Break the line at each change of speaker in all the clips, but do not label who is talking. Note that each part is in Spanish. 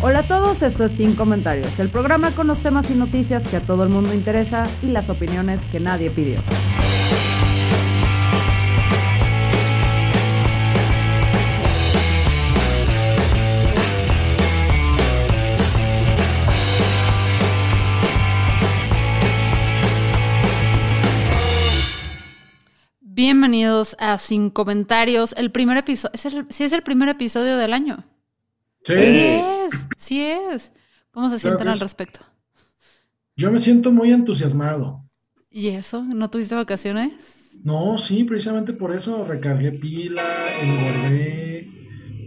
Hola a todos, esto es Sin Comentarios, el programa con los temas y noticias que a todo el mundo interesa y las opiniones que nadie pidió. Bienvenidos a Sin Comentarios, el primer episodio, ¿es el, sí es el primer episodio del año.
Sí.
Sí es, sí es. ¿Cómo se sienten al
es.
respecto?
Yo me siento muy entusiasmado.
¿Y eso? ¿No tuviste vacaciones?
No, sí, precisamente por eso recargué pila, engordé,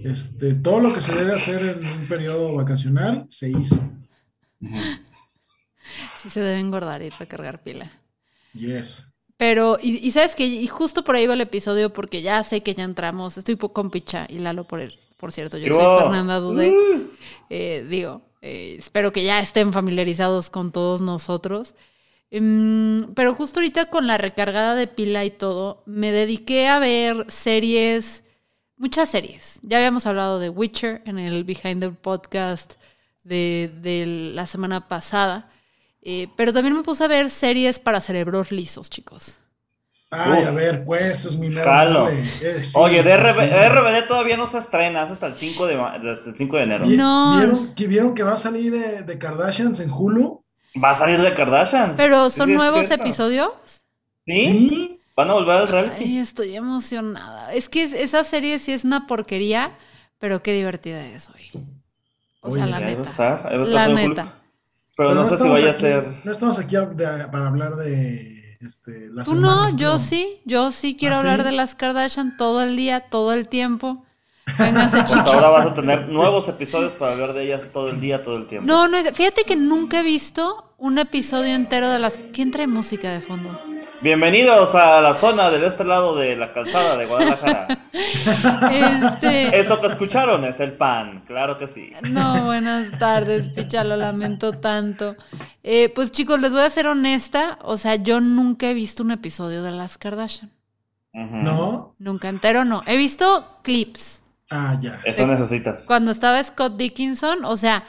este, todo lo que se debe hacer en un periodo vacacional se hizo.
Sí se debe engordar y recargar pila.
Yes.
Pero, y, y sabes que, y justo por ahí va el episodio, porque ya sé que ya entramos. Estoy con Picha y Lalo, por, el- por cierto. Yo soy. Fernanda Dude. Eh, digo, eh, espero que ya estén familiarizados con todos nosotros. Em, pero justo ahorita con la recargada de pila y todo, me dediqué a ver series, muchas series. Ya habíamos hablado de Witcher en el Behind the Podcast de, de la semana pasada. Eh, pero también me puse a ver series para cerebros lisos, chicos.
Ay,
Uf.
a ver, pues, eso es mi
Jalo.
Eh, sí,
Oye, de RB. RBD todavía no se estrena, es hasta el 5 de, hasta el 5 de enero.
No.
¿Vieron, que vieron que va a salir de, de Kardashians en Hulu?
Va a salir de Kardashians.
Pero son
sí,
nuevos episodios.
¿Sí?
Sí.
Van a volver al reality.
Ay, estoy emocionada. Es que es- esa serie sí es una porquería, pero qué divertida es hoy. O sea, la neta. La neta.
Pero, no, sé si vaya a ser.
No estamos aquí a- de- para hablar de este, las
Tú no,
hermanas
yo sí. Yo sí quiero
¿Ah,
hablar
sí?
de las Kardashian todo el día, todo el tiempo. Véngase,
Pues ahora vas a tener nuevos episodios para hablar de ellas todo el día, todo el tiempo.
No, no es. Fíjate que nunca he visto un episodio entero de las. ¿Quién trae música de fondo?
Bienvenidos a la zona de este lado de la calzada de Guadalajara.
Este.
Eso que escucharon es el pan, claro que sí.
No, buenas tardes, picha, lo lamento tanto. Eh, pues chicos, les voy a ser honesta, o sea, yo nunca he visto un episodio de las Kardashian.
¿No?
Nunca entero, no. He visto clips.
Ah, ya.
Eso necesitas.
Cuando estaba Scott Dickinson, o sea,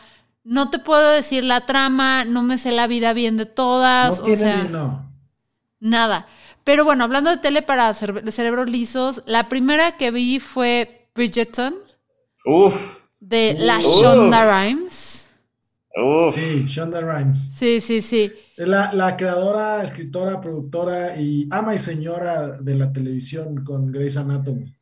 no te puedo decir la trama, no me sé la vida bien de todas,
No
o sea,
no.
Nada. Pero bueno, hablando de tele para cere- cerebros lisos, la primera que vi fue Bridgerton
Uf,
de la
Uf.
Shonda Rhimes.
uf.
Sí, Shonda Rhimes.
Sí, sí, sí.
La, la creadora, escritora, productora y ama y señora de la televisión con Grey's Anatomy.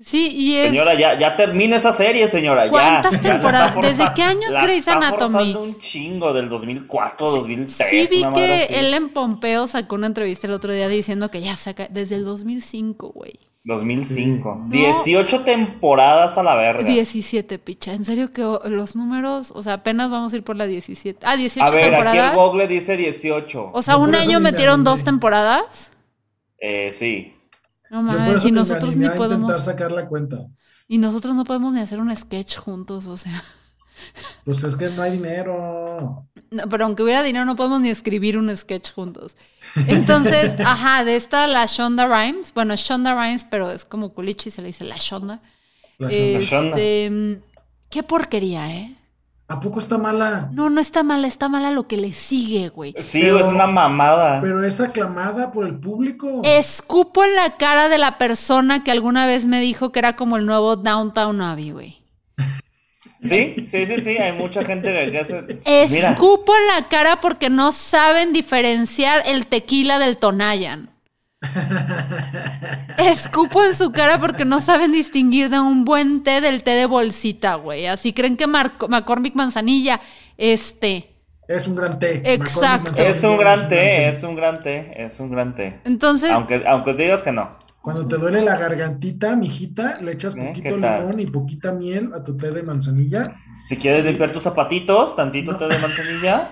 Sí, y es...
Señora, ya, ya termina esa serie, señora. ya.
¿Cuántas
Ya está
temporadas?
forza-
¿Desde qué años
la
Grey's
está
Anatomy?
forzando un chingo, del 2004, 2003.
Sí vi que. Ellen Pompeo sacó una entrevista el otro día diciendo que ya saca desde el 2005, güey.
2005.
Sí.
18 temporadas a la verga.
17, picha. En serio que los números, o sea, apenas vamos a ir por la 17. Ah, 18
a ver, aquí el
temporadas.
Google dice 18.
O sea, un año metieron dos temporadas.
Eh, sí.
No mames,
me
nosotros ni
intentar
podemos.
sacar la cuenta.
Y nosotros no podemos ni hacer un sketch juntos, o sea.
Pues es que no hay dinero.
No, pero aunque hubiera dinero, no podemos ni escribir un sketch juntos. Entonces, ajá, de esta la Shonda Rhimes. Bueno, Shonda Rhimes, pero es como culichi, se le dice la Shonda.
La Shonda.
Shonda.
Este, mm, qué porquería, ¿eh?
¿A poco está mala?
No, no está mala, está mala lo que le sigue, güey.
Sí,
Pero-
es una mamada.
Pero es aclamada por el público.
Escupo en la cara de la persona que alguna vez me dijo que era como el nuevo Downtown Abbey, güey.
Sí, sí, sí, sí. Hay mucha gente que hace. Mira,
Escupo en la cara porque no saben diferenciar el tequila del Tonayan. Escupo en su cara porque no saben distinguir de un buen té del té de bolsita, güey. Así creen que Marco- McCormick Manzanilla, este.
Es un gran té.
Exacto.
Es un gran té, es un gran té, es un gran té.
Entonces,
Aunque, aunque digas que no.
Cuando te duele la gargantita, mijita, le echas
¿Eh?
poquito limón y poquita miel a tu té de manzanilla.
Si quieres limpiar tus zapatitos, tantito té de manzanilla.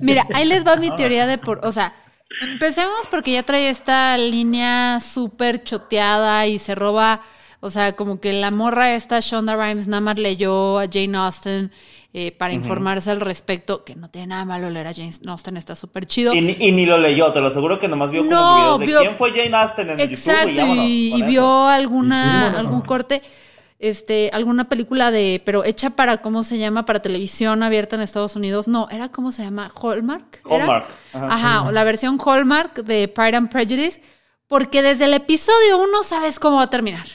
Mira, ahí les va mi teoría de por. O sea, empecemos porque ya trae esta línea súper choteada y se roba. O sea, como que la morra esta, Shonda Rhimes, nada más leyó a Jane Austen eh, para informarse al respecto, que no tiene nada malo leer a Jane Austen, está súper chido.
Y, ni- y ni lo leyó, te lo aseguro que nomás vio como
No,
videos de
vio-
quién fue Jane Austen en
Exacto,
YouTube y
y, y vio
Y
alguna, algún corte, este, alguna película de, pero hecha para, ¿cómo se llama? Para televisión abierta en Estados Unidos. No, era, ¿cómo se llama? Hallmark. ¿Era?
Hallmark, ajá.
La versión Hallmark de Pride and Prejudice, porque desde el episodio uno sabes cómo va a terminar.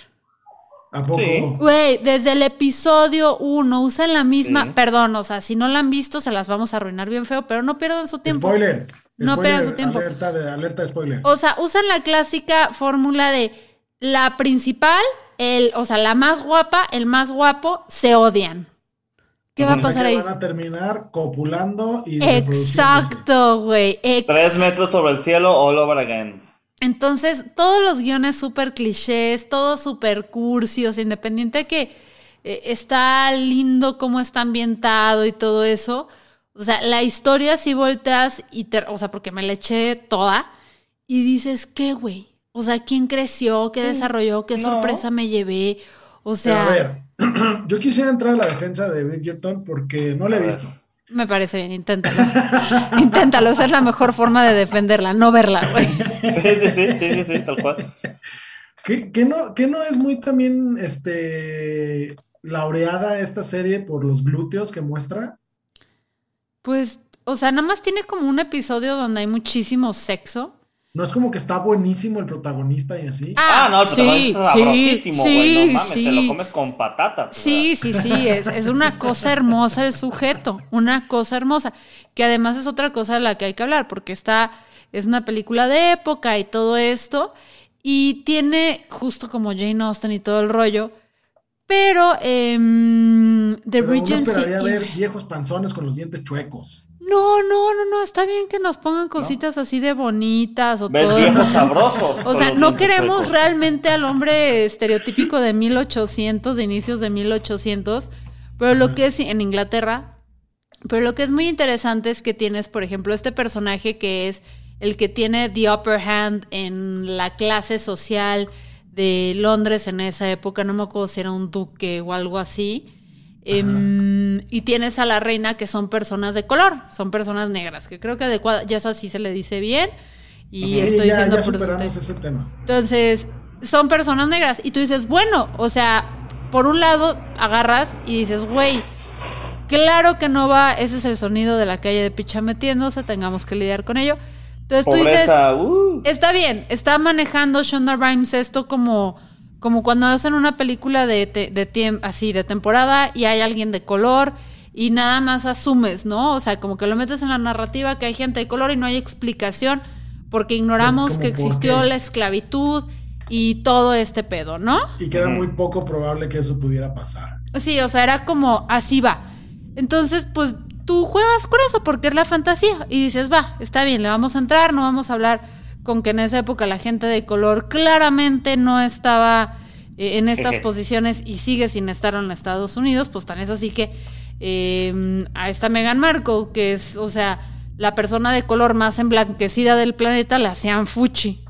¿A poco?
Sí.
Güey, desde el episodio uno usan la misma,
Sí.
perdón, o sea, si no la han visto se las vamos a arruinar bien feo, pero no pierdan su tiempo.
Spoiler.
No
Spoiler,
pierdan su tiempo.
Alerta de, alerta de spoiler.
O sea, usan la clásica fórmula de la principal, el, o sea, la más guapa, el más guapo, se odian. ¿Qué va a pasar ahí?
Van a terminar copulando y.
Exacto, güey. ex-
Tres metros sobre el cielo, all over again.
Entonces, todos los guiones súper clichés, todos súper cursi, o sea, independiente de que eh, está lindo cómo está ambientado y todo eso. O sea, la historia si volteas y te, o sea, porque me la eché toda y dices, ¿qué, güey? O sea, ¿quién creció? ¿Qué desarrolló? ¿Qué
No.
sorpresa me llevé? O
Pero
sea,
a ver, yo quisiera entrar a la defensa de Bridgerton porque no la he visto.
me parece bien, inténtalo. inténtalo, esa es la mejor forma de defenderla, no verla, güey.
Sí, sí, sí, sí, sí, sí, tal cual.
¿Qué, qué no, qué no es muy también este, laureada esta serie por los glúteos que muestra?
Pues, o sea, nada más tiene como un episodio donde hay muchísimo sexo.
No es como que está buenísimo el protagonista y así.
Ah, no, el protagonista
sí,
es sabrosísimo, güey.
sí,
no mames, te
sí.
lo comes con patatas.
Sí, sí, sí, es, es una cosa hermosa el sujeto, una cosa hermosa, que además es otra cosa de la que hay que hablar, porque está, es una película de época y todo esto, y tiene, justo como Jane Austen y todo el rollo, pero em, The
Pero uno
Regency...
esperaría ver viejos panzones con los dientes chuecos.
No, no, no, no, está bien que nos pongan cositas así de bonitas o
¿Ves
todo.
viejos sabrosos?
O sea, no queremos realmente al hombre estereotípico de 1800, de inicios de 1800, pero lo que es en Inglaterra, pero lo que es muy interesante es que tienes, por ejemplo, este personaje que es el que tiene the upper hand en la clase social de Londres en esa época, no me acuerdo si era un duque o algo así. Em, y tienes a la reina que son personas de color, son personas negras, que creo que adecuada, ya es así se le dice bien. Y
Sí,
estoy
ya,
siendo
ya superamos ese tema.
Entonces, son personas negras. Y tú dices, bueno, o sea, por un lado agarras y dices, güey, claro que no va, ese es el sonido de la calle de Picha metiéndose, tengamos que lidiar con ello. Entonces tú dices,
Pobreza, uh.
está bien, está manejando Shonda Rhimes esto como, como cuando hacen una película de, te- de así, de temporada y hay alguien de color y nada más asumes, ¿no? O sea, como que lo metes en la narrativa que hay gente de color y no hay explicación porque ignoramos
¿Cómo
que existió la esclavitud y todo este pedo, ¿no?
Y que era muy poco probable que eso pudiera pasar.
Sí, o sea, era como así va. Entonces, pues tú juegas con eso porque es la fantasía y dices, va, está bien, le vamos a entrar, no vamos a hablar con que en esa época la gente de color claramente no estaba eh, en estas posiciones y sigue sin estar en Estados Unidos, pues tan es así que eh, a esta Meghan Markle, que es, o sea, la persona de color más emblanquecida del planeta, la hacían fuchi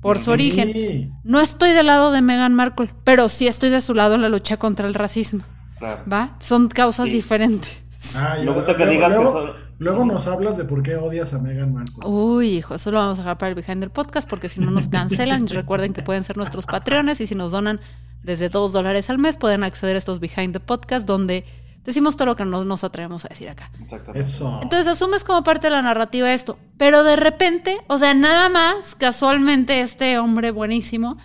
por su
Sí.
origen. No estoy del lado de Meghan Markle, pero sí estoy de su lado en la lucha contra el racismo.
Claro.
¿Va? Son causas
Sí.
diferentes.
Ah,
Me
yo-
gusta que
luego-
digas que son-
luego nos hablas de por qué odias a Meghan Markle.
Uy, hijo, eso lo vamos a dejar para el Behind the Podcast porque si no nos cancelan, recuerden que pueden ser nuestros patreones y si nos donan desde dos dólares al mes pueden acceder a estos Behind the Podcast donde decimos todo lo que no nos atrevemos a decir acá.
Exactamente.
Eso.
Entonces asumes como parte de la narrativa esto, pero de repente, o sea, nada más, casualmente este hombre buenísimo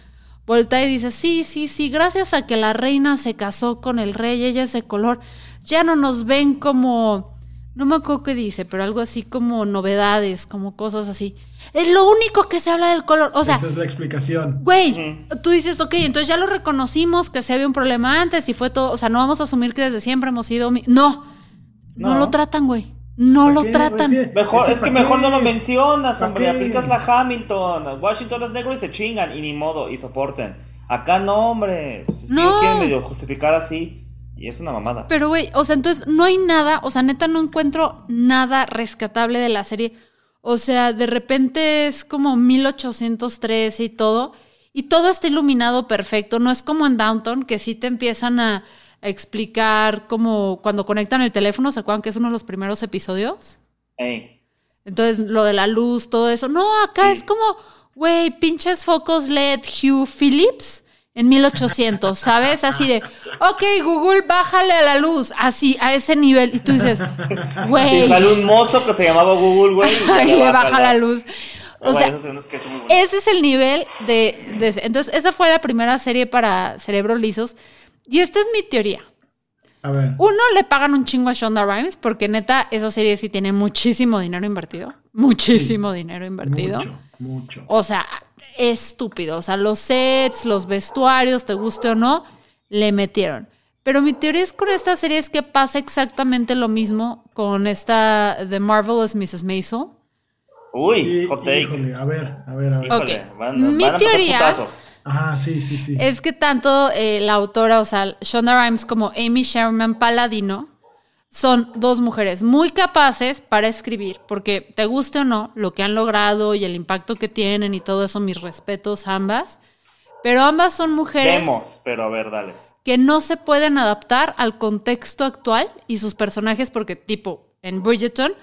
voltea y dice, sí, sí, sí, gracias a que la reina se casó con el rey, ella es de color, ya no nos ven como, no me acuerdo qué dice, pero algo así como novedades, como cosas así. Es lo único que se habla del color, o sea,
Esa es la explicación.
Güey, tú dices, ok, entonces ya lo reconocimos que se había un problema antes y fue todo, o sea, no vamos a asumir que desde siempre hemos sido... mi- No, no,
No.
lo tratan, güey. no
¿Para
lo
qué?
tratan.
Es que-
Mejor, es que
¿para
mejor
qué?
no lo mencionas,
¿Pa'
hombre.
qué?
Aplicas la Hamilton. Washington es negro y se chingan. Y ni modo, y soporten. Acá no, hombre. Si
No.
quieren medio justificar así. Y es una mamada.
Pero, güey, o sea, entonces no hay nada, o sea, neta no encuentro nada rescatable de la serie. O sea, de repente es como 1813 y todo, y todo está iluminado perfecto. No es como en Downton, que sí te empiezan a, a explicar como cuando conectan el teléfono, ¿se acuerdan que es uno de los primeros episodios? Entonces, lo de la luz, todo eso. No, acá
Sí.
es como, güey, pinches focos LED Hugh Phillips en 1800, ¿sabes? Así de, ok, Google, bájale a la luz, así, a ese nivel. Y tú dices,
Y
güey,
sale un mozo que se llamaba Google, güey.
y le baja la luz. O
Bueno,
sea, ese es el nivel de, de- Entonces, esa fue la primera serie para cerebros lisos. Y esta es mi teoría.
A ver.
Uno, le pagan un chingo a Shonda Rhimes, porque neta, esa serie sí tiene muchísimo dinero invertido. Muchísimo dinero invertido.
Mucho, mucho.
O sea, estúpido. O sea, los sets, los vestuarios, te guste o no, le metieron. Pero mi teoría es con esta serie es que pasa exactamente lo mismo con esta The Marvelous Mrs. Maisel.
Uy, hot take.
híjole, a ver, a ver, a ver.
Híjole,
Ok.
van,
Mi
van a empezar
teoría-.
Ajá, sí, sí, sí.
Es que tanto eh, la autora, o sea, Shonda Rhimes como Amy Sherman Paladino son dos mujeres muy capaces para escribir, porque te guste o no, lo que han logrado y el impacto que tienen y todo eso, mis respetos ambas. Pero ambas son mujeres
Vemos, pero a ver, dale.
que no se pueden adaptar al contexto actual y sus personajes, porque tipo, en Bridgerton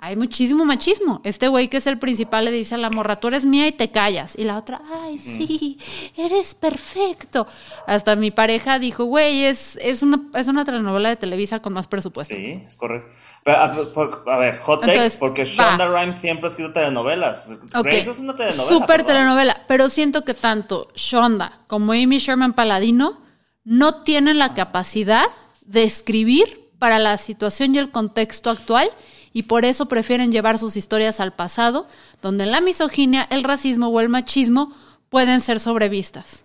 hay muchísimo machismo. Este güey que es el principal le dice a la morra, tú eres mía y te callas. Y la otra, ay, sí, eres perfecto. Hasta mi pareja dijo, güey, es, es, una, es una telenovela de Televisa con más presupuesto.
Sí, es correcto. Pero, a, por- a ver, hot take, porque. Shonda Rhimes siempre ha escrito telenovelas.
Ok.
Grace es una telenovela.
Súper
perdón.
telenovela. Pero siento que tanto Shonda como Amy Sherman Paladino no tienen la capacidad de escribir para la situación y el contexto actual y por eso prefieren llevar sus historias al pasado, donde la misoginia, el racismo o el machismo pueden ser sobrevistas.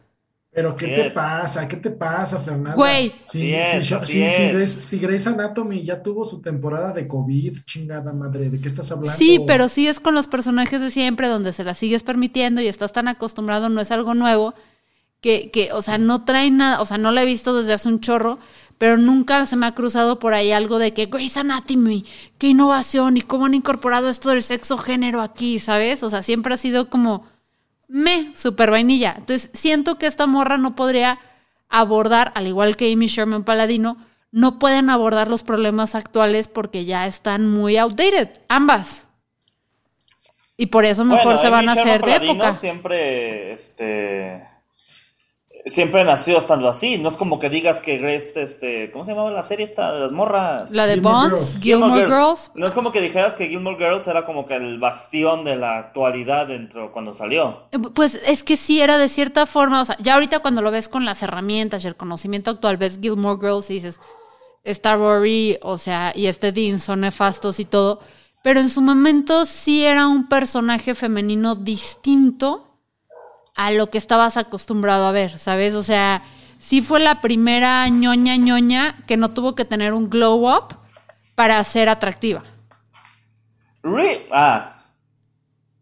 Pero ¿qué
Así
te
es.
pasa? ¿Qué te pasa, Fernanda?
Güey.
Si,
Así es,
si,
así
si- si
es.
Grey's, si Grey's Anatomy ya tuvo su temporada de COVID, chingada madre, ¿de qué estás hablando?
Sí, pero sí es con los personajes de siempre, donde se las sigues permitiendo y estás tan acostumbrado, no es algo nuevo, que, que, o sea, no trae nada, o sea, no la he visto desde hace un chorro, pero nunca se me ha cruzado por ahí algo de que Grey's Anatomy, qué innovación y cómo han incorporado esto del sexo género aquí, ¿sabes? O sea, siempre ha sido como me, super vainilla. Entonces, siento que esta morra no podría abordar, al igual que Amy Sherman Paladino, no pueden abordar los problemas actuales porque ya están muy outdated, ambas. Y por eso mejor
Bueno,
se van a hacer
Sherman
de
Paladino
época.
Siempre, este. Siempre nació estando así. No es como que digas que Grace, este. ¿Cómo se llamaba la serie esta de las morras?
La de
Gilmore
Bonds,
Girls.
Gilmore Girls.
No es como que dijeras que Gilmore Girls era como que el bastión de la actualidad dentro cuando salió.
Eh, Pues es que sí era de cierta forma, o sea, ya ahorita cuando lo ves con las herramientas y el conocimiento actual, ves Gilmore Girls y dices, esta Rory, o sea, y este Dean son nefastos y todo, pero en su momento sí era un personaje femenino distinto a lo que estabas acostumbrado a ver, ¿sabes? O sea, sí fue la primera ñoña ñoña que no tuvo que tener un glow up para ser atractiva.
Re- ah.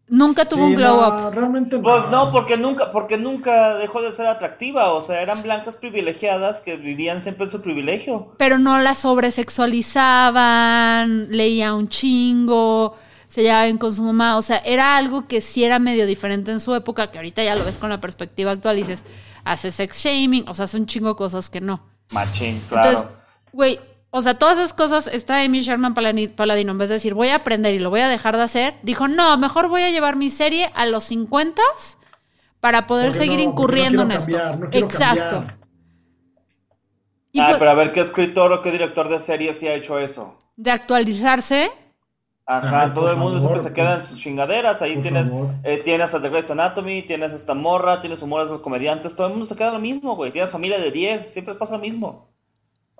Nunca tuvo
Sí,
un glow
no,
up.
realmente no.
Pues no, porque nunca, porque nunca dejó de ser atractiva. O sea, eran blancas privilegiadas que vivían siempre en su privilegio.
pero no la sobresexualizaban, leía un chingo, se llevaba bien con su mamá, o sea, era algo que sí era medio diferente en su época, que ahorita ya lo ves con la perspectiva actual y dices, hace sex shaming, o sea, hace un chingo de cosas que no.
Machín, claro.
Entonces, güey, o sea, todas esas cosas, está Amy Sherman Paladino, en vez de decir, voy a aprender y lo voy a dejar de hacer, dijo, no, mejor voy a llevar mi serie a los 50 para poder
Porque
seguir
no,
incurriendo en esto.
cambiar, no quiero
Exacto.
cambiar.
Y
ah,
pues,
pero a ver qué escritor o qué director de serie sí ha hecho eso.
de actualizarse,
Ajá,
Ay,
todo el mundo
favor,
siempre se queda en sus chingaderas. Ahí
por
tienes, eh, tienes a The Grey's Anatomy, tienes a esta morra, tienes humor a esos comediantes. Todo el mundo se queda lo mismo, güey. Tienes familia de 10, siempre pasa lo mismo.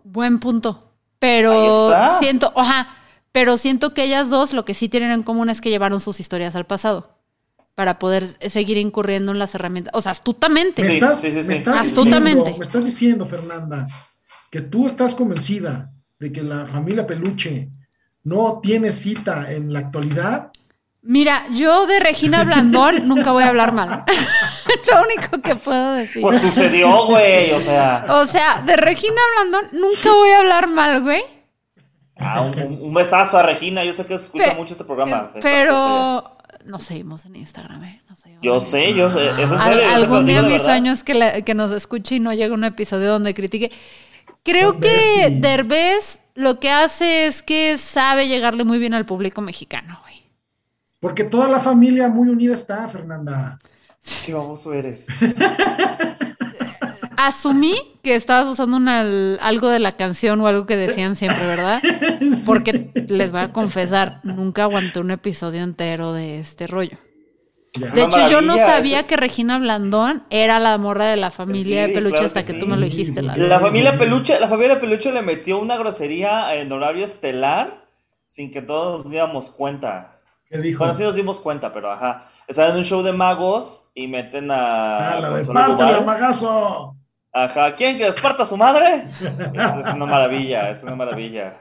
Buen punto. Pero siento, oja, pero siento que ellas dos lo que sí tienen en común es que llevaron sus historias al pasado para poder seguir incurriendo en las herramientas, o sea, astutamente.
Me
Sí,
estás,
sí, sí,
me
sí.
estás
Astutamente.
diciendo, me estás diciendo, Fernanda, que tú estás convencida de que la familia Peluche no tiene cita en la actualidad.
Mira, yo de Regina Blandón nunca voy a hablar mal. Lo único que puedo decir.
Pues sucedió, güey, o sea.
O sea, de Regina Blandón nunca voy a hablar mal, güey.
Ah, un, un besazo a Regina, yo sé que escucha
Pe-
mucho este programa. Besazo,
Pero nos seguimos en Instagram, ¿eh? Nos seguimos
Yo
en
sé, yo sé, es en serio. yo sé que lo
algún día
de
mi
verdad.
sueño es que, la- que nos escuche y no llegue un episodio donde critique. Creo
Son
que
besties.
Derbez lo que hace es que sabe llegarle muy bien al público mexicano, güey.
Porque toda la familia muy unida está, Fernanda.
Qué baboso eres.
Asumí que estabas usando una- algo de la canción o algo que decían siempre, ¿verdad? Porque les voy a confesar, nunca aguanté un episodio entero de este rollo.
Ya.
De hecho, yo no sabía
eso.
que Regina Blandón era la morra de la familia
Sí,
de peluche
claro
hasta
que
que,
sí.
tú me lo dijiste. La
La familia Peluche, la familia Peluche le metió una grosería en horario estelar sin que todos nos diéramos cuenta.
¿Qué dijo?
Bueno, sí nos dimos cuenta, pero ajá. Estaban en un show de magos y meten a
Ah, la de Pártale
Duval.
el magazo.
Ajá, ¿quién que desparta a su madre? Es, es una maravilla, es una maravilla.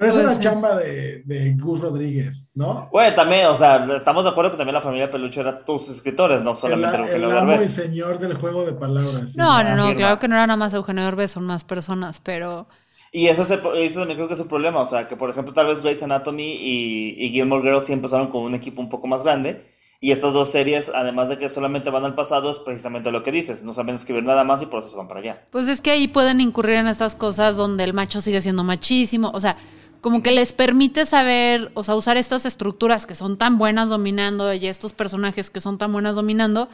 Pero es una chamba de, de Gus Rodríguez, ¿no?
Güey, también, o sea, estamos de acuerdo que también la familia Peluche era tus escritores, no
El,
solamente
el
Eugenio
amo y
Derbez.
señor del juego de palabras.
No, no, no,
Afirma.
claro que no era nada más Eugenio Derbez, son más personas, pero
Y ese, es el ese también creo que es un problema, o sea, que por ejemplo tal vez Grey's Anatomy y, y Gilmore Girls sí empezaron con un equipo un poco más grande, y estas dos series, además de que solamente van al pasado, es precisamente lo que dices, no saben escribir nada más y por eso se van para allá.
pues es que ahí pueden incurrir en estas cosas donde el macho sigue siendo machísimo, o sea, como que les permite saber, o sea, usar estas estructuras que son tan buenas dominando y estos personajes que son tan buenas dominando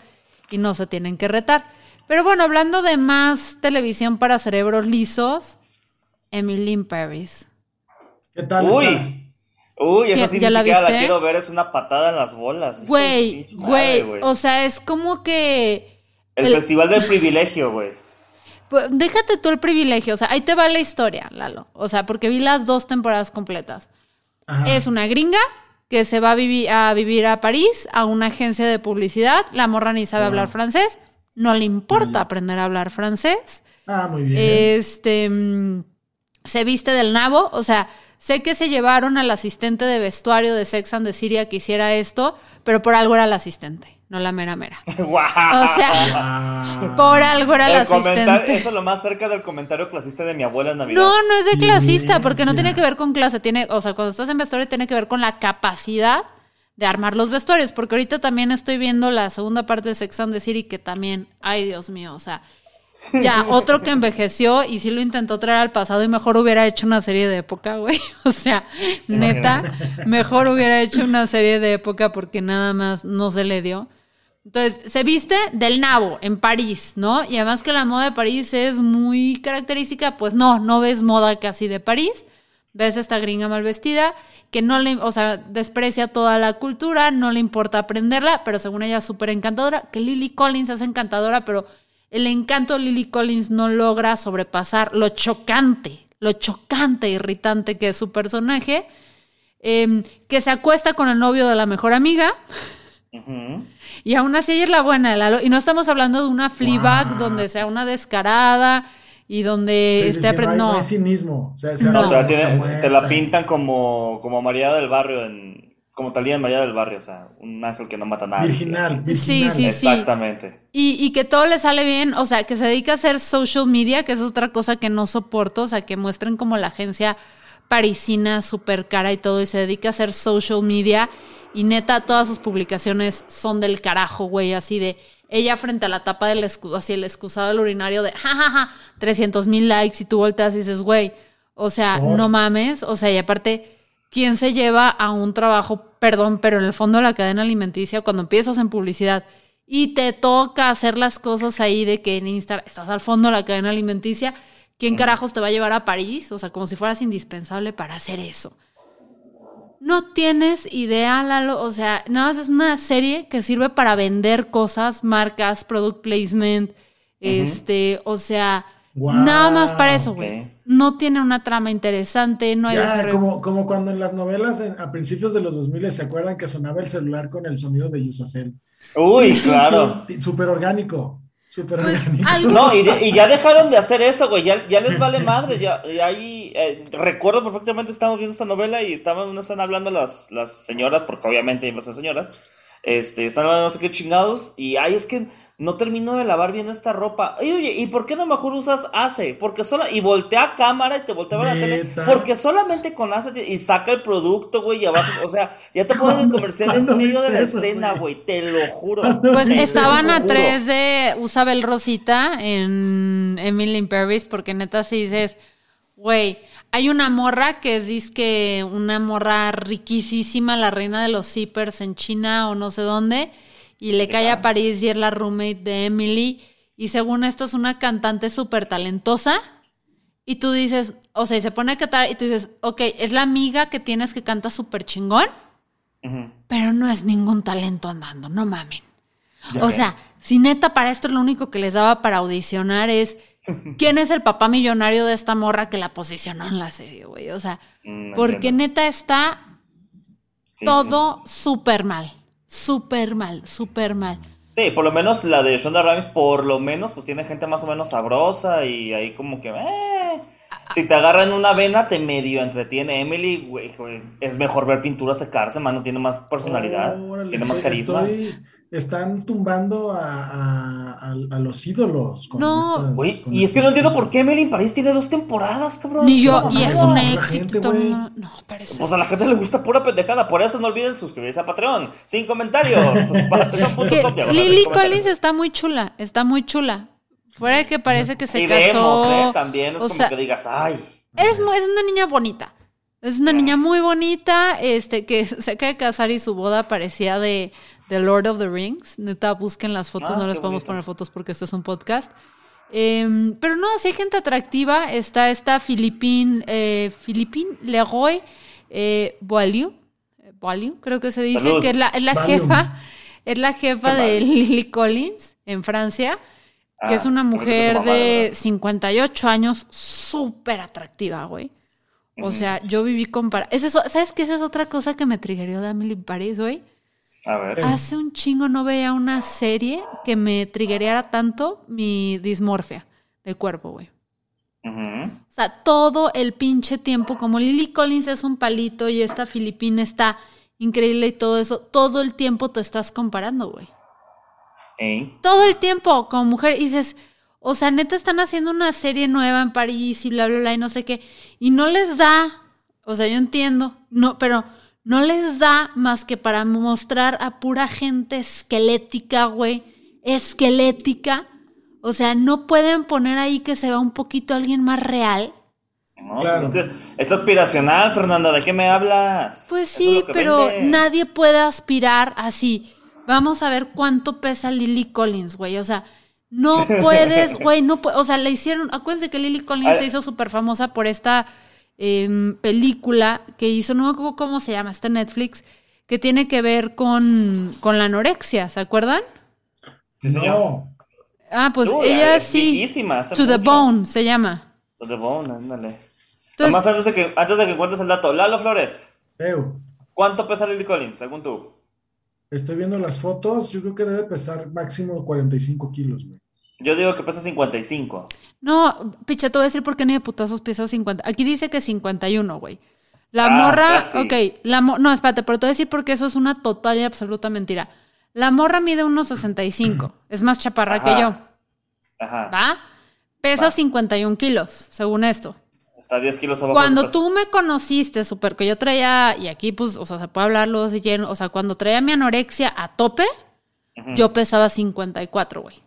y no se tienen que retar. Pero bueno, hablando de más televisión para cerebros lisos, Emily in Paris.
¿Qué tal está?
Uy, uy, esa
¿Ya-
sí
ya
ni
la
siquiera la
viste?
quiero ver, es una patada en las bolas.
Güey, güey, o sea, es como que...
El,
el-
festival del privilegio, güey.
Pues, déjate tú el privilegio, o sea, ahí te va la historia, Lalo. O sea, porque vi las dos temporadas completas.
Ajá.
Es una gringa que se va a, vivi- a vivir a París, a una agencia de publicidad. La morra ni sabe hablar francés. No le importa aprender a hablar francés.
Ah, muy bien.
Este mm, se viste del nabo. O sea, sé que se llevaron al asistente de vestuario de Sex and the City a que hiciera esto, pero por algo era el asistente, no la mera mera.
¡Guau!
O sea, por algo era el
comentario-
asistente.
eso es lo más cerca del comentario clasista de mi abuela en Navidad.
No, no es de clasista, porque no tiene que ver con clase, tiene, o sea, cuando estás en vestuario tiene que ver con la capacidad de armar los vestuarios, porque ahorita también estoy viendo la segunda parte de Sex and the City que también, ay Dios mío, o sea, ya otro que envejeció y sí lo intentó traer al pasado y mejor hubiera hecho una serie de época, güey. O sea, neta, mejor hubiera hecho una serie de época porque nada más no se le dio. Entonces, se viste del nabo en París, ¿no? Y además que la moda de París es muy característica, pues no, no ves moda casi de París. Ves esta gringa mal vestida que no le, o sea, desprecia toda la cultura, no le importa aprenderla, pero según ella es súper encantadora, que Lily Collins es encantadora, pero el encanto de Lily Collins no logra sobrepasar lo chocante, lo chocante, irritante que es su personaje, em, que se acuesta con el novio de la mejor amiga. Y aún así ella es la buena de Lalo. Y no estamos hablando de una Fleabag
Wow.
donde sea una descarada y donde
Sí, sí,
esté
sí, no, no hay cinismo. O sea, se
No.
hace
Te, tiene- te la pintan como, como María del Barrio, en, como Talía en María del Barrio, o sea, un ángel que no mata a nadie.
Virginal.
Sí,
virginal.
sí, sí.
Exactamente.
Y, y que todo le sale bien, o sea, que se dedica a hacer social media, que es otra cosa que no soporto, o sea, que muestren como la agencia parisina súper cara y todo, y se dedica a hacer social media, y neta, todas sus publicaciones son del carajo, güey, así de ella frente a la tapa del escudo, así el excusado del urinario de jajaja, 300 mil likes, y tú volteas y dices, güey, o sea, no mames, o sea, y aparte, ¿quién se lleva a un trabajo, perdón, pero en el fondo de la cadena alimenticia, cuando empiezas en publicidad y te toca hacer las cosas ahí de que en Instagram estás al fondo de la cadena alimenticia, ¿quién carajos te va a llevar a París? O sea, como si fueras indispensable para hacer eso. No tienes idea, Lalo. O sea, nada más es una serie que sirve para vender cosas, marcas, product placement. Este, o sea,
Wow,
nada más para eso, güey. No tiene una trama interesante, no hay
Ya, como, como cuando en las novelas en- a principios de los 2000 se acuerdan que sonaba el celular con el sonido de Yusacel.
Uy, claro.
Súper orgánico.
Pues,
No, y, de- y ya dejaron de hacer eso, güey. Ya, ya les vale madre. Ya, ya ahí, eh, recuerdo perfectamente, estábamos viendo esta novela y estaban, no están hablando las, las señoras, porque obviamente a ser señoras. Este, están hablando no sé qué chingados. Y ay, es que no termino de lavar bien esta ropa. Ay, oye, ¿y por qué no mejor usas ACE? Porque sola, y voltea a cámara y te voltea a la tele. Porque solamente con ACE te- y saca el producto, güey, y abajo, o sea, ya te ponen el comercial en
¿Cuándo
medio de la
eso,
escena,
güey?
Te lo juro.
Pues
Te
estaban a tres de Usabel Rosita en Emily in Paris, porque neta si dices, güey, hay una morra que es disque una morra riquísima, la reina de los zippers en China o no sé dónde, y le cae a París y es la roommate de Emily, y según esto es una cantante súper talentosa, y tú dices, o sea, y se pone a cantar, y tú dices, ok, es la amiga que tienes que canta súper chingón, pero no es ningún talento andando, no mamen. O sea, si neta para esto lo único que les daba para audicionar es quién es el papá millonario de esta morra que la posicionó en la serie, güey. O sea,
Mm,
porque neta está
Sí,
todo súper mal, súper mal, súper mal.
Sí, por lo menos la de Shonda Rhimes, por lo menos, pues tiene gente más o menos sabrosa y ahí como que, eh, si te agarran una vena, te medio entretiene. Emily, güey, güey, es mejor ver pintura secarse, mano, tiene más personalidad,
Órale,
tiene más carisma.
estoy- están tumbando a, a- a- a los ídolos. con
No,
estas- con
y es que no entiendo por qué en París tiene dos temporadas, cabrón.
Ni yo,
No,
y es un éxito.
gente,
No, pero es
Pues a la gente le gusta pura pendejada, por eso no olviden suscribirse a Patreon. Sin comentarios. Patreon.com,
Lily. Collins está muy chula, está muy chula. Fuera de que parece que se
Y
casó.
vemos, ¿eh? También es
o
como
sea,
que digas, ay.
Es, es una niña bonita. Es una niña muy bonita, este, que se acaba de casar y su boda parecía de, de Lord of the Rings. Neta, busquen las fotos,
Ah,
no les podemos
bonito.
poner fotos porque esto es un podcast. Em, pero no, sí hay gente atractiva. Está esta Philippine, eh, Philippine Leroy eh, Boileau, eh, Boileau, creo que se dice,
Salud.
que es la, es la jefa, es la jefa de. Lily Collins en Francia que
Ah,
es una
qué bonito
mujer
mamá,
de
verdad.
58 años, súper atractiva, güey. O sea, yo viví con... para- es eso- ¿Sabes qué? Esa es otra cosa que me triggerió de Emily Paris, güey.
A ver.
Hace un chingo no veía una serie que me triggeriara tanto mi dismorfia de cuerpo, güey. O sea, todo el pinche tiempo, como Lily Collins es un palito y esta filipina está increíble y todo eso, todo el tiempo te estás comparando, güey.
Ey.
Todo el tiempo como mujer y dices, o sea, neta están haciendo una serie nueva en París y bla, bla, bla, y no sé qué, y no les da, o sea, yo entiendo, no, pero no les da más que para mostrar a pura gente esquelética, güey, esquelética. O sea, no pueden poner ahí que se vea un poquito alguien más real.
No,
Claro.
pues es, que es aspiracional, Fernanda, ¿de qué me hablas?
Pues
es
sí, pero
vende.
nadie puede aspirar así. Vamos a ver cuánto pesa Lily Collins, güey. O sea, no puedes, güey, no O sea, le hicieron. Acuérdense que Lily Collins se hizo súper famosa por esta em, película que hizo, no me acuerdo cómo se llama, está en Netflix, que tiene que ver con, con la anorexia, ¿se acuerdan?
Sí, señor.
No,
Ah, pues ella
es
sí. To the. Bone se llama.
To the bone, ándale.
Entonces-
Nomás antes de, que, antes de que encuentres el dato, Lalo Flores,
Ew.
¿cuánto pesa Lily Collins, según tú?
Estoy viendo las fotos. Yo creo que debe pesar máximo 45 kilos, güey.
Yo digo que pesa 55.
No, picha, te voy a decir por qué ni de putazos pesa 50. Aquí dice que 51, güey. La
Ah,
morra,
casi.
ok, la mo- no, espérate, pero te voy a decir porque eso es una total y absoluta mentira. La morra mide unos 65, es más chaparra que yo,
Ajá.
¿va? Pesa
Va.
51 kilos, según esto.
Está 10 kilos abajo.
Cuando tú me conociste, súper, que yo traía, y aquí pues, o sea, se puede hablarlo si quieren, o sea, cuando traía mi anorexia a tope,
Ujú.
yo pesaba 54, güey.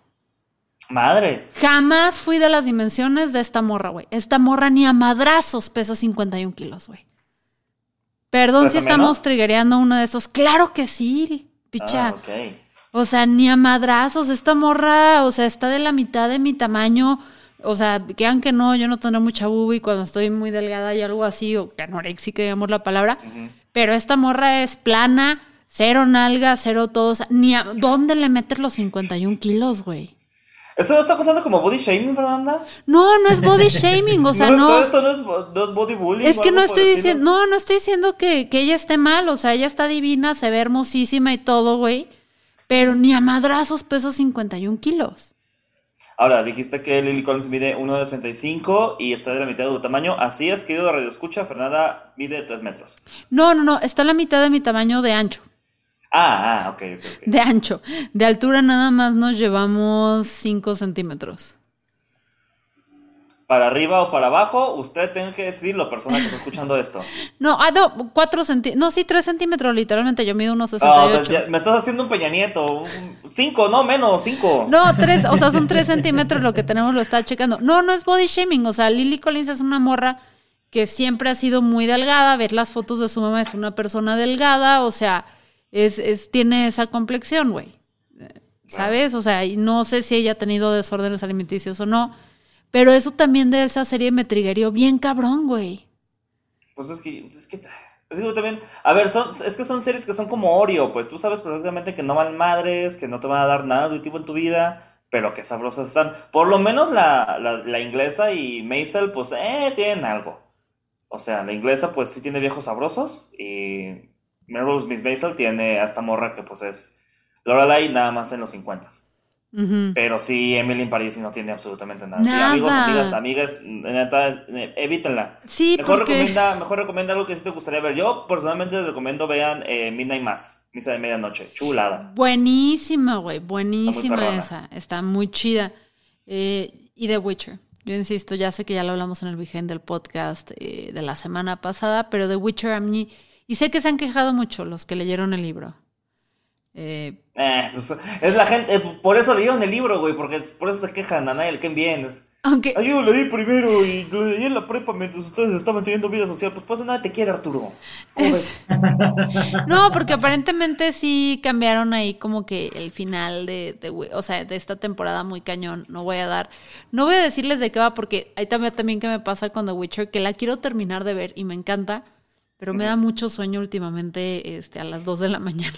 Madres.
Jamás fui de las dimensiones de esta morra, güey. Esta morra ni a madrazos pesa 51 kilos, güey. Perdón
¿Pesa
si estamos
menos?
triggereando uno de esos. Claro que sí, picha.
Ah.
O sea, ni a madrazos. Esta morra, o sea, está de la mitad de mi tamaño. O sea, que no, yo no tendré mucha bubi cuando estoy muy delgada y algo así, o anoréxica, digamos la palabra. Pero esta morra es plana, cero nalga, cero todo. o sea, ni a, ¿Dónde le metes los 51 kilos, güey?
¿Esto no está contando como body shaming, Fernanda?
No, no es body shaming, o sea,
Todo
no.
esto no es, no es body bullying.
Es que no estoy diciendo, no, no estoy diciendo que, que ella esté mal, o sea, ella está divina, se ve hermosísima y todo, güey. Pero ni a madrazos pesa 51 kilos.
Ahora, dijiste que Lily Collins mide 1,65 y está de la mitad de tu tamaño. Así es, querido Radio Escucha, Fernanda mide 3 metros.
No, no, no, está a la mitad de mi tamaño de ancho.
Ah, ah, ok, ok, ok.
De ancho. De altura nada más nos llevamos 5 centímetros.
Para arriba o para abajo, usted tiene que decidirlo, persona que está escuchando esto.
No, ah, no, 4 centímetros. No, sí, 3 centímetros, literalmente. Yo mido unos
Ah,
68.
ya- me estás haciendo un Peña Nieto. 5, no, menos, 5.
No, tres, o sea, son tres centímetros lo que tenemos, lo está checando. No, no es body shaming, o sea, Lily Collins es una morra que siempre ha sido muy delgada, ver las fotos de su mamá es una persona delgada, o sea, es, es tiene esa complexión, güey. ¿Sabes? O sea, no sé si ella ha tenido desórdenes alimenticios o no, pero eso también de esa serie me triggerió bien cabrón, güey.
Pues es que, es que, es que también, a ver, son, es que son series que son como Oreo, pues tú sabes perfectamente que no van madres, que no te van a dar nada nutritivo en tu vida, pero que sabrosas están. Por lo menos la, la, la inglesa y Maisel, pues, eh, tienen algo. O sea, la inglesa, pues sí tiene viejos sabrosos, y Melrose Miss Maisel tiene a esta morra que, pues, es Lorelai nada más en los 50
Ujú.
Pero sí, Emily in Paris no tiene absolutamente nada. Sí, amigos, amigas, amigas, neta, eh, evítenla.
Sí,
Mejor
porque...
recomienda, mejor recomienda algo que sí te gustaría ver. Yo personalmente les recomiendo vean eh, Midnight Mass, Misa de Medianoche, chulada.
Buenísima, güey, buenísima
perrona.
esa. Está muy chida. Eh, y The Witcher. Yo insisto, ya sé que ya lo hablamos en el weekend del podcast eh, de la semana pasada, pero The Witcher a mí... Y sé que se han quejado mucho los que leyeron el libro. Eh,
Eh, pues, es la gente, eh, por eso leyeron el libro, güey, porque es- por eso se quejan a nadie, qué bien. Es,
aunque...
Ay, yo lo leí primero y lo leí en la prepa mientras ustedes estaban teniendo vida social. Pues por eso nadie te quiere, Arturo.
No, porque aparentemente sí cambiaron ahí como que el final de, de o sea, de esta temporada muy cañón. No voy a dar, no voy a decirles de qué va porque hay también, también que me pasa con The Witcher, que la quiero terminar de ver y me encanta, pero me da mucho sueño últimamente este, a las 2 de la mañana.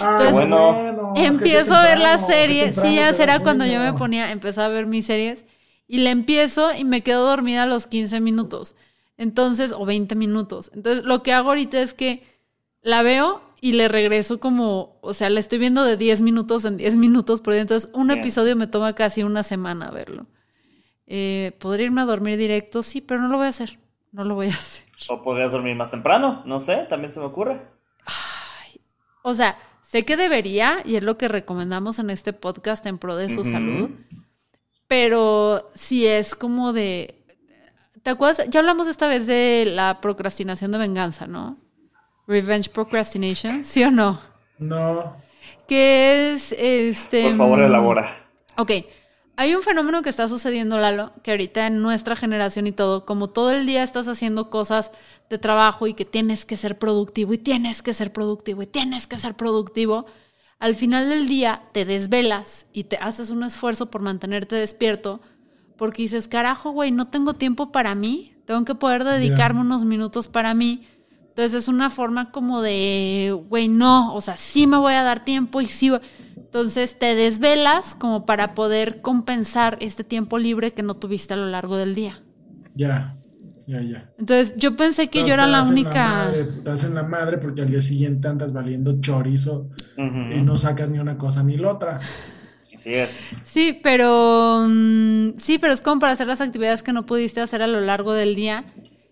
Ah,
Entonces,
Bueno.
es que
empiezo a ver la serie, sí, ya será cuando yo me ponía, empezaba a ver mis series y le empiezo y me quedo dormida a los 15 minutos. Entonces, o 20 minutos. Entonces, lo que hago ahorita es que la veo y le regreso como, o sea, la estoy viendo de 10 minutos en 10 minutos por día. Entonces, un
Bien.
episodio me toma casi una semana verlo. Eh, ¿Podría irme a dormir directo? Sí, pero no lo voy a hacer. No lo voy a hacer.
O podrías dormir más temprano, no sé, también se me ocurre.
O sea, sé que debería, y es lo que recomendamos en este podcast en pro de su salud, pero si es como de... ¿Te acuerdas? Ya hablamos esta vez de la procrastinación de venganza, ¿no? Revenge procrastination, ¿sí o no?
No.
Que es este...
Por favor,
mm,
elabora.
Ok, hay un fenómeno que está sucediendo, Lalo, que ahorita en nuestra generación y todo, como todo el día estás haciendo cosas de trabajo y que tienes que ser productivo y tienes que ser productivo y tienes que ser productivo, al final del día te desvelas y te haces un esfuerzo por mantenerte despierto porque dices, carajo, güey, no tengo tiempo para mí, tengo que poder dedicarme unos minutos para mí. Entonces es una forma como de, güey, no, o sea, sí me voy a dar tiempo y sí. voy- Entonces te desvelas como para poder compensar este tiempo libre que no tuviste a lo largo del día.
Ya. Ya, ya.
Entonces yo pensé que
Pero
yo era la única...
madre, te hacen la madre porque al día siguiente andas valiendo chorizo y no sacas ni una cosa ni la otra.
Así es.
Sí, pero mm, sí, pero es como para hacer las actividades que no pudiste hacer a lo largo del día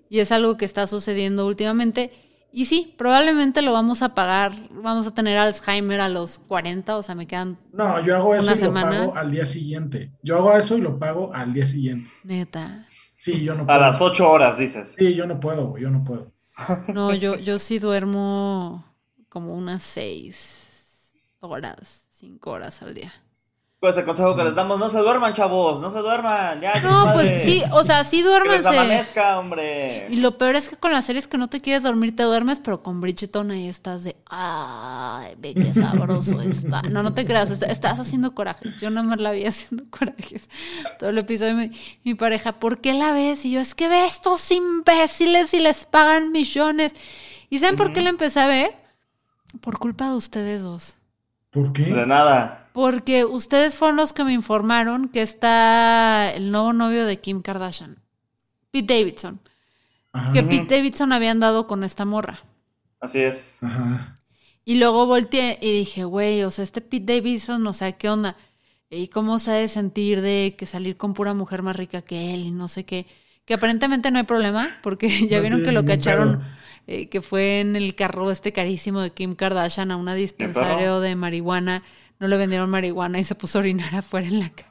y es algo que está sucediendo últimamente. Y sí, probablemente lo vamos a pagar, vamos a tener Alzheimer a los 40, o sea, me quedan
No, yo hago eso
Una
y lo
semana.
pago al día siguiente. Yo hago eso y lo pago al día siguiente.
neta.
Sí, yo no
A
puedo.
las 8 horas, dices.
Sí, yo no puedo, yo no puedo.
No, yo, yo sí duermo como unas 6 horas, 5 horas al día.
Pues el consejo que les damos, no se duerman, chavos, no se duerman. Ya,
No,
madre.
pues sí, o sea, sí
Que les
duérmanse.
amanezca, hombre.
Y lo peor es que con las series que no te quieres dormir, te duermes, pero con Bridgerton ahí estás de, ay, ve qué sabroso está. No, no te creas, est- estás haciendo corajes. Yo nada más la vi haciendo corajes. Todo el episodio, mi, mi pareja, ¿por qué la ves? Y yo, es que ve a estos imbéciles y les pagan millones. ¿Y saben por qué la empecé a ver? Por culpa de ustedes dos.
¿Por
De
qué?
nada.
Porque ustedes fueron los que me informaron que está el nuevo novio de Kim Kardashian, Pete Davidson.
Ajá.
Que Pete Davidson había andado con esta morra.
Así es.
Ajá.
Y luego volteé y dije, güey, o sea, este Pete Davidson, no sé qué onda. y cómo se ha de sentir de que salir con pura mujer más rica que él y no sé qué. Que aparentemente no hay problema, porque ya
No
vieron que lo cacharon, eh, que fue en el carro este carísimo de Kim Kardashian a una dispensario de marihuana. No le vendieron marihuana y se puso a orinar afuera en la calle.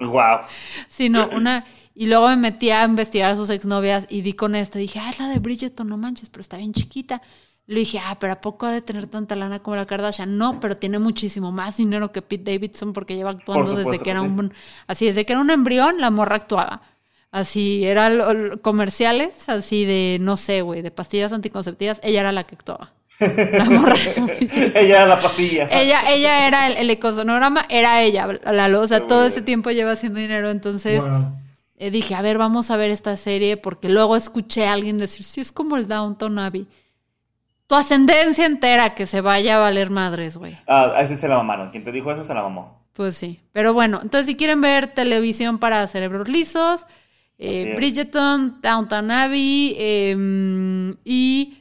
Wow.
Sí, no, una. Y luego me metí a investigar a sus exnovias y di con esta. Dije, ah, es la de Bridgerton, no manches, pero está bien chiquita. Le dije, ah, pero ¿a poco ha de tener tanta lana como la Kardashian? No, pero tiene muchísimo más dinero que Pete Davidson porque lleva actuando
Por supuesto
desde que
que
era
sí.
un. Así, desde que era un embrión, la morra actuaba. Así, eran comerciales, así de, no sé, güey, de pastillas anticonceptivas. Ella era la que actuaba. La morra.
Ella era la pastilla.
ella, ella era el, el ecosonograma, era ella, Lalo. O sea, todo ese tiempo lleva haciendo dinero. Entonces, eh, dije, a ver, vamos a ver esta serie, porque luego escuché a alguien decir, sí, es como el Downton Abbey. Tu ascendencia entera que se vaya a valer madres, güey.
Ah, así se la mamaron. Quien te dijo eso se la mamó.
Pues sí. Pero bueno, entonces si quieren ver televisión para cerebros lisos, eh. Bridgerton, Downton Abbey eh, y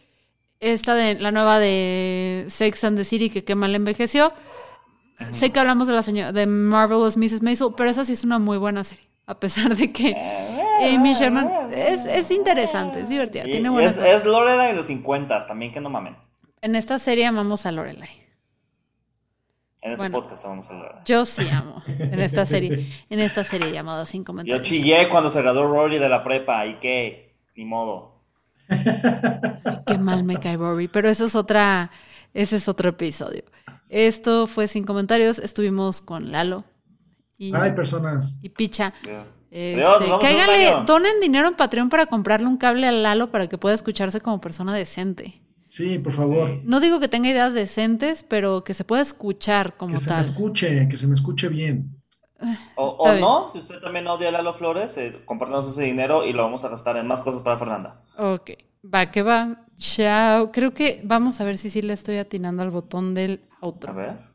esta de la nueva de Sex and the City que qué mal envejeció. Sé que hablamos de la señora de Marvelous Mrs. Maisel, pero esa sí es una muy buena serie. A pesar de que Amy Sherman es, es interesante, es divertida,
Y-
tiene buenas
es,
cosas.
es Lorelai de los 50 también que no mamen.
En esta serie amamos a Lorelai.
En
Bueno.
podcast vamos a hablar.
Yo sí amo en esta serie, en esta serie llamada Sin
Yo
comentarios.
chillé cuando se graduó Rory de la prepa y qué, ni modo.
Qué mal me cae Rory, pero eso es otra, ese es otro episodio. Esto fue sin comentarios, estuvimos con Lalo y,
Hay personas.
y Picha. Este, donen dinero en Patreon para comprarle un cable a Lalo para que pueda escucharse como persona decente.
Sí, por favor.
Sí.
No digo que tenga ideas decentes, pero que se pueda escuchar como
Que se me
tal.
escuche, que se me escuche bien.
O, no, si usted también odia a Lalo Flores, eh, compártanos ese dinero y lo vamos a gastar en más cosas para Fernanda.
Ok, va que va. Chao. Creo que vamos a ver si sí le estoy atinando al botón del
A
outro.
ver.